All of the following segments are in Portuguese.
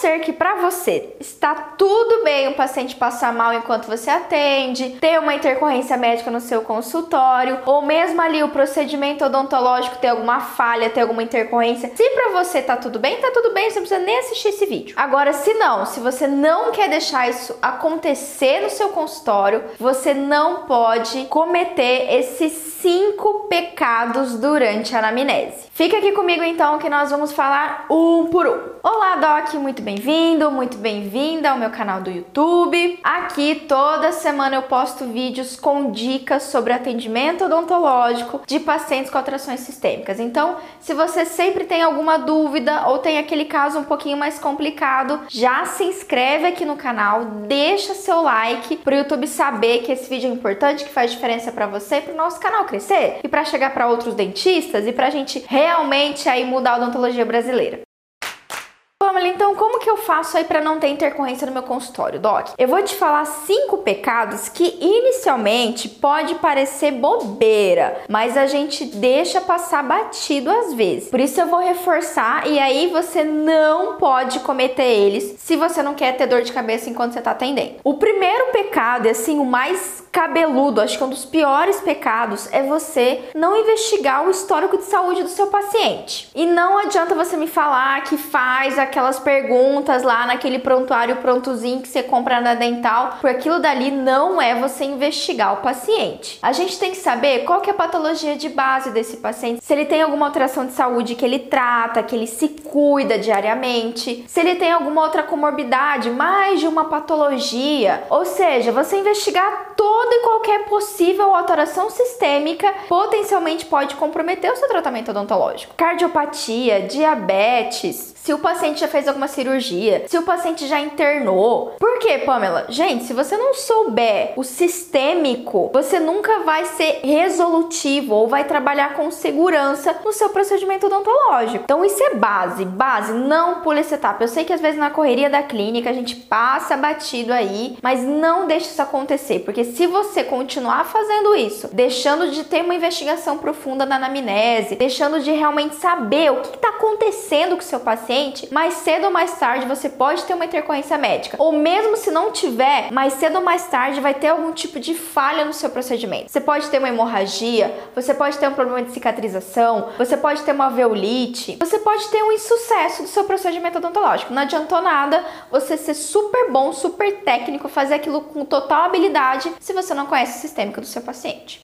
ser que para você está tudo bem o paciente passar mal enquanto você atende, ter uma intercorrência médica no seu consultório, ou mesmo ali o procedimento odontológico ter alguma falha, ter alguma intercorrência. Se para você tá tudo bem, tá tudo bem, você não precisa nem assistir esse vídeo. Agora, se não, se você não quer deixar isso acontecer no seu consultório, você não pode cometer esses cinco pecados durante a anamnese. Fica aqui comigo então que nós vamos falar um por um. Olá, Doc, muito bem-vindo, muito bem-vinda ao meu canal do YouTube. Aqui toda semana eu posto vídeos com dicas sobre atendimento odontológico de pacientes com alterações sistêmicas. Então, se você sempre tem alguma dúvida ou tem aquele caso um pouquinho mais complicado, já se inscreve aqui no canal, deixa seu like para o YouTube saber que esse vídeo é importante, que faz diferença para você e para o nosso canal crescer e para chegar para outros dentistas e para a gente realmente aí mudar a odontologia brasileira. Pamela, então como que eu faço aí para não ter intercorrência no meu consultório, Doc? Eu vou te falar cinco pecados que inicialmente pode parecer bobeira, mas a gente deixa passar batido às vezes. Por isso eu vou reforçar e aí você não pode cometer eles se você não quer ter dor de cabeça enquanto você tá atendendo. O primeiro pecado, é assim, o mais cabeludo, acho que um dos piores pecados é você não investigar o histórico de saúde do seu paciente. E não adianta você me falar que faz aquelas perguntas lá naquele prontuário prontozinho que você compra na dental, porque aquilo dali não é você investigar o paciente. A gente tem que saber qual que é a patologia de base desse paciente, se ele tem alguma alteração de saúde que ele trata, que ele se cuida diariamente, se ele tem alguma outra comorbidade, mais de uma patologia, ou seja, você investigar toda e qualquer possível alteração sistêmica potencialmente pode comprometer o seu tratamento odontológico. Cardiopatia, diabetes, se o paciente já fez alguma cirurgia, se o paciente já internou. Por quê, Pamela? Gente, se você não souber o sistêmico, você nunca vai ser resolutivo ou vai trabalhar com segurança no seu procedimento odontológico. Então isso é base, base, não pule essa etapa. Eu sei que às vezes na correria da clínica a gente passa batido aí, mas não deixe isso acontecer, porque se você continuar fazendo isso, deixando de ter uma investigação profunda na anamnese, deixando de realmente saber o que está acontecendo com o seu paciente, mais cedo ou mais tarde você pode ter uma intercorrência médica. Ou mesmo se não tiver, mais cedo ou mais tarde vai ter algum tipo de falha no seu procedimento. Você pode ter uma hemorragia, você pode ter um problema de cicatrização, você pode ter uma veolite, você pode ter um insucesso do seu procedimento odontológico. Não adiantou nada você ser super bom, super técnico, fazer aquilo com total habilidade se você não conhece o sistêmico do seu paciente.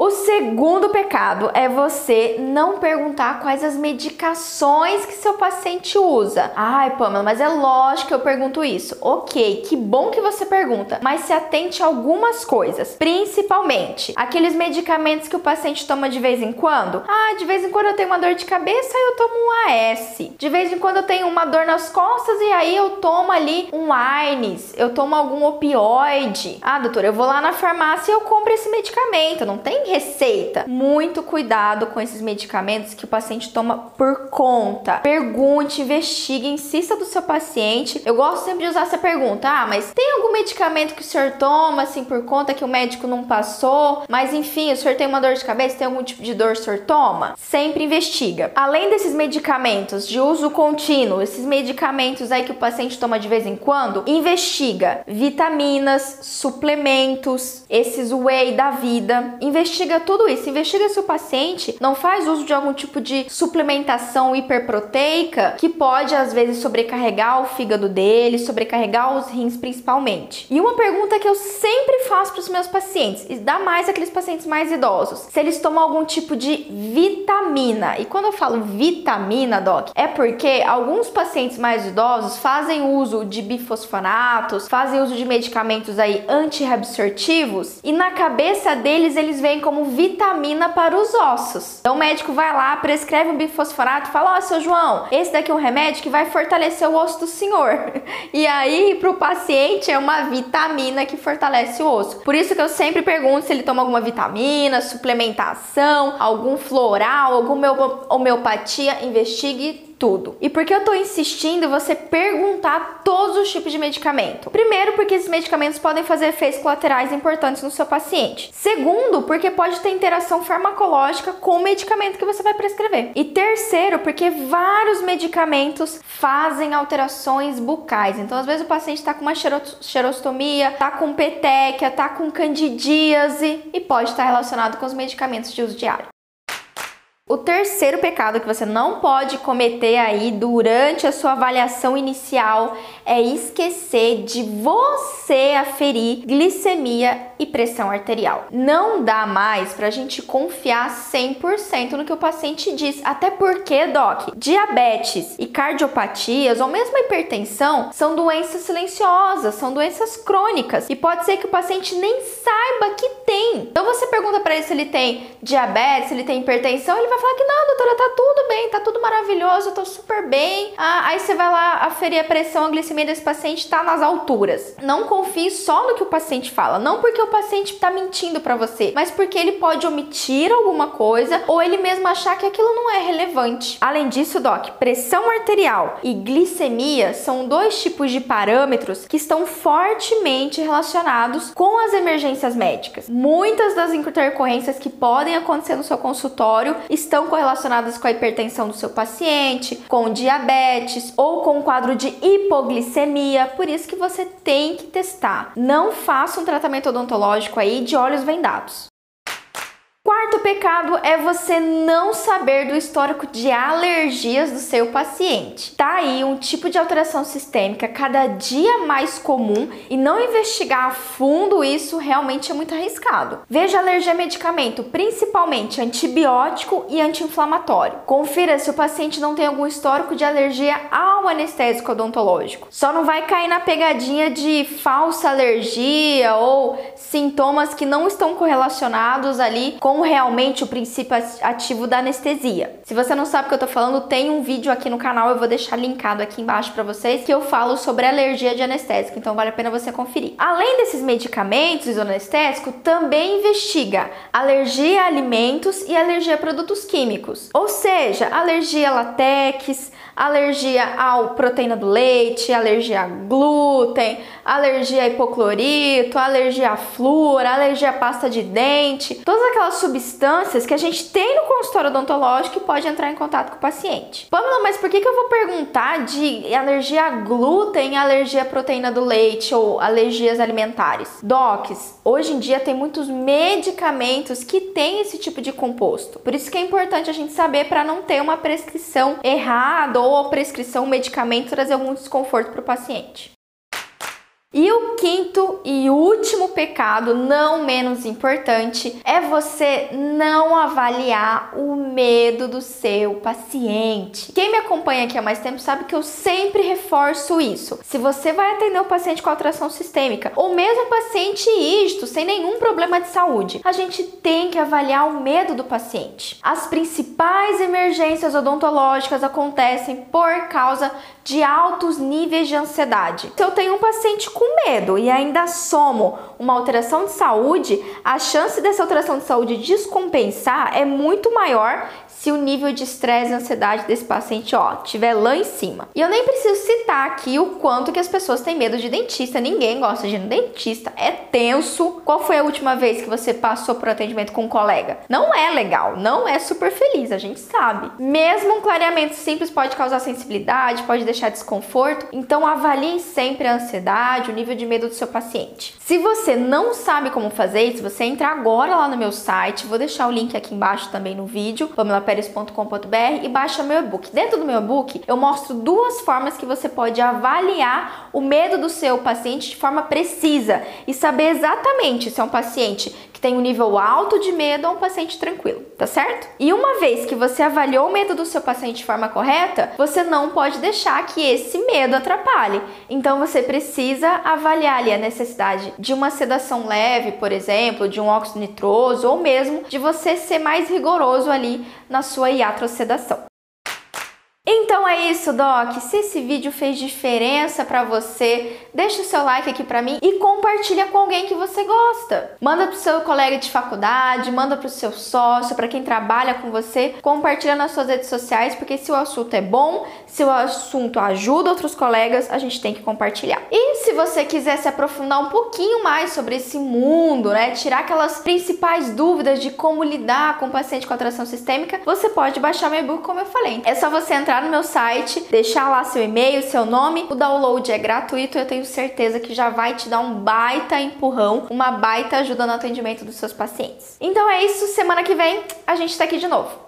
O segundo pecado é você não perguntar quais as medicações que seu paciente usa. Ai, Pamela, mas é lógico que eu pergunto isso. Ok, que bom que você pergunta, mas se atente a algumas coisas, principalmente aqueles medicamentos que o paciente toma de vez em quando. Ah, de vez em quando eu tenho uma dor de cabeça e eu tomo um AS. De vez em quando eu tenho uma dor nas costas e aí eu tomo ali um AINES, eu tomo algum opioide. Ah, doutor, eu vou lá na farmácia e eu compro esse medicamento. Não tem receita. Muito cuidado com esses medicamentos que o paciente toma por conta. Pergunte, investigue, insista do seu paciente. Eu gosto sempre de usar essa pergunta: ah, mas tem algum medicamento que o senhor toma assim por conta que o médico não passou? Mas enfim, o senhor tem uma dor de cabeça, tem algum tipo de dor o senhor toma? Sempre investiga. Além desses medicamentos de uso contínuo, esses medicamentos aí que o paciente toma de vez em quando, investiga vitaminas, suplementos, esses whey da vida. Investiga investiga tudo isso, investiga se o paciente não faz uso de algum tipo de suplementação hiperproteica que pode às vezes sobrecarregar o fígado dele, sobrecarregar os rins principalmente. E uma pergunta que eu sempre faço para os meus pacientes, e dá mais aqueles pacientes mais idosos, se eles tomam algum tipo de vitamina. E quando eu falo vitamina, doc, é porque alguns pacientes mais idosos fazem uso de bifosfonatos, fazem uso de medicamentos aí antirreabsortivos e na cabeça deles eles veem como vitamina para os ossos. Então o médico vai lá, prescreve um bifosfonato e fala: Ó, oh, seu João, esse daqui é um remédio que vai fortalecer o osso do senhor. E aí, para o paciente, é uma vitamina que fortalece o osso. Por isso que eu sempre pergunto se ele toma alguma vitamina, suplementação, algum floral, alguma homeopatia, investigue tudo. E por que eu tô insistindo você perguntar todos os tipos de medicamento? Primeiro, porque esses medicamentos podem fazer efeitos colaterais importantes no seu paciente. Segundo, porque pode ter interação farmacológica com o medicamento que você vai prescrever. E terceiro, porque vários medicamentos fazem alterações bucais. Então, às vezes o paciente está com uma xerostomia, tá com petequia, tá com candidíase e pode estar relacionado com os medicamentos de uso diário. O terceiro pecado que você não pode cometer aí durante a sua avaliação inicial é esquecer de você aferir glicemia e pressão arterial. Não dá mais pra gente confiar 100% no que o paciente diz, até porque, doc, diabetes e cardiopatias ou mesmo hipertensão são doenças silenciosas, são doenças crônicas e pode ser que o paciente nem saiba que tem. Então você pergunta para ele se ele tem diabetes, se ele tem hipertensão, ele vai vai falar que não, doutora, tá tudo bem, tá tudo maravilhoso, eu tô super bem. Ah, aí você vai lá aferir a pressão, a glicemia desse paciente tá nas alturas. Não confie só no que o paciente fala, não porque o paciente tá mentindo para você, mas porque ele pode omitir alguma coisa ou ele mesmo achar que aquilo não é relevante. Além disso, doc, pressão arterial e glicemia são dois tipos de parâmetros que estão fortemente relacionados com as emergências médicas. Muitas das intercorrências que podem acontecer no seu consultório estão estão correlacionadas com a hipertensão do seu paciente, com diabetes ou com um quadro de hipoglicemia, por isso que você tem que testar. Não faça um tratamento odontológico aí de olhos vendados. Quarto pecado é você não saber do histórico de alergias do seu paciente. Tá aí um tipo de alteração sistêmica cada dia mais comum e não investigar a fundo isso realmente é muito arriscado. Veja alergia a medicamento, principalmente antibiótico e anti-inflamatório. Confira se o paciente não tem algum histórico de alergia ao anestésico odontológico. Só não vai cair na pegadinha de falsa alergia ou sintomas que não estão correlacionados ali com realmente o princípio ativo da anestesia. Se você não sabe o que eu tô falando, tem um vídeo aqui no canal, eu vou deixar linkado aqui embaixo para vocês, que eu falo sobre alergia de anestésico, então vale a pena você conferir. Além desses medicamentos do anestésico, também investiga alergia a alimentos e alergia a produtos químicos. Ou seja, alergia a látex, alergia ao proteína do leite, alergia a glúten, alergia a hipoclorito, alergia a flúor, alergia a pasta de dente, todas aquelas substâncias que a gente tem no consultório odontológico e pode entrar em contato com o paciente. Pamela, mas por que, que eu vou perguntar de alergia a glúten, alergia à proteína do leite ou alergias alimentares? Docs, hoje em dia tem muitos medicamentos que têm esse tipo de composto. Por isso que é importante a gente saber para não ter uma prescrição errada ou a prescrição, medicamento trazer algum desconforto para o paciente. E o quinto e último pecado, não menos importante, é você não avaliar o medo do seu paciente. Quem me acompanha aqui há mais tempo sabe que eu sempre reforço isso. Se você vai atender o paciente com alteração sistêmica ou mesmo paciente isto, sem nenhum problema de saúde, a gente tem que avaliar o medo do paciente. As principais emergências odontológicas acontecem por causa de altos níveis de ansiedade. Se eu tenho um paciente com medo e ainda somo uma alteração de saúde, a chance dessa alteração de saúde descompensar é muito maior se o nível de estresse e ansiedade desse paciente, ó, tiver lá em cima. E eu nem preciso citar aqui o quanto que as pessoas têm medo de dentista. Ninguém gosta de ir no dentista. É tenso. Qual foi a última vez que você passou por atendimento com um colega? Não é legal, não é super feliz, a gente sabe. Mesmo um clareamento simples pode causar sensibilidade, pode deixar desconforto. Então avalie sempre a ansiedade, o nível de medo do seu paciente. Se você não sabe como fazer isso, você entra agora lá no meu site, vou deixar o link aqui embaixo também no vídeo, Pamela peres.com.br e baixa meu e-book. Dentro do meu e-book, eu mostro duas formas que você pode avaliar o medo do seu paciente de forma precisa e saber exatamente se é um paciente que tem um nível alto de medo ou um paciente tranquilo, tá certo? E uma vez que você avaliou o medo do seu paciente de forma correta, você não pode deixar que esse medo atrapalhe. Então você precisa avaliar ali a necessidade de uma sedação leve, por exemplo, de um óxido nitroso ou mesmo de você ser mais rigoroso ali na sua iatrosedação. Então é isso, Doc. Se esse vídeo fez diferença para você, deixa o seu like aqui para mim e compartilha com alguém que você gosta. Manda pro seu colega de faculdade, manda pro seu sócio, para quem trabalha com você, compartilha nas suas redes sociais, porque se o assunto é bom, se o assunto ajuda outros colegas, a gente tem que compartilhar. E se você quiser se aprofundar um pouquinho mais sobre esse mundo, né, tirar aquelas principais dúvidas de como lidar com o paciente com atração sistêmica, você pode baixar meu e-book como eu falei. É só você entrar entrar no meu site, deixar lá seu e-mail, seu nome. O download é gratuito, eu tenho certeza que já vai te dar um baita empurrão, uma baita ajuda no atendimento dos seus pacientes. Então é isso, semana que vem a gente tá aqui de novo.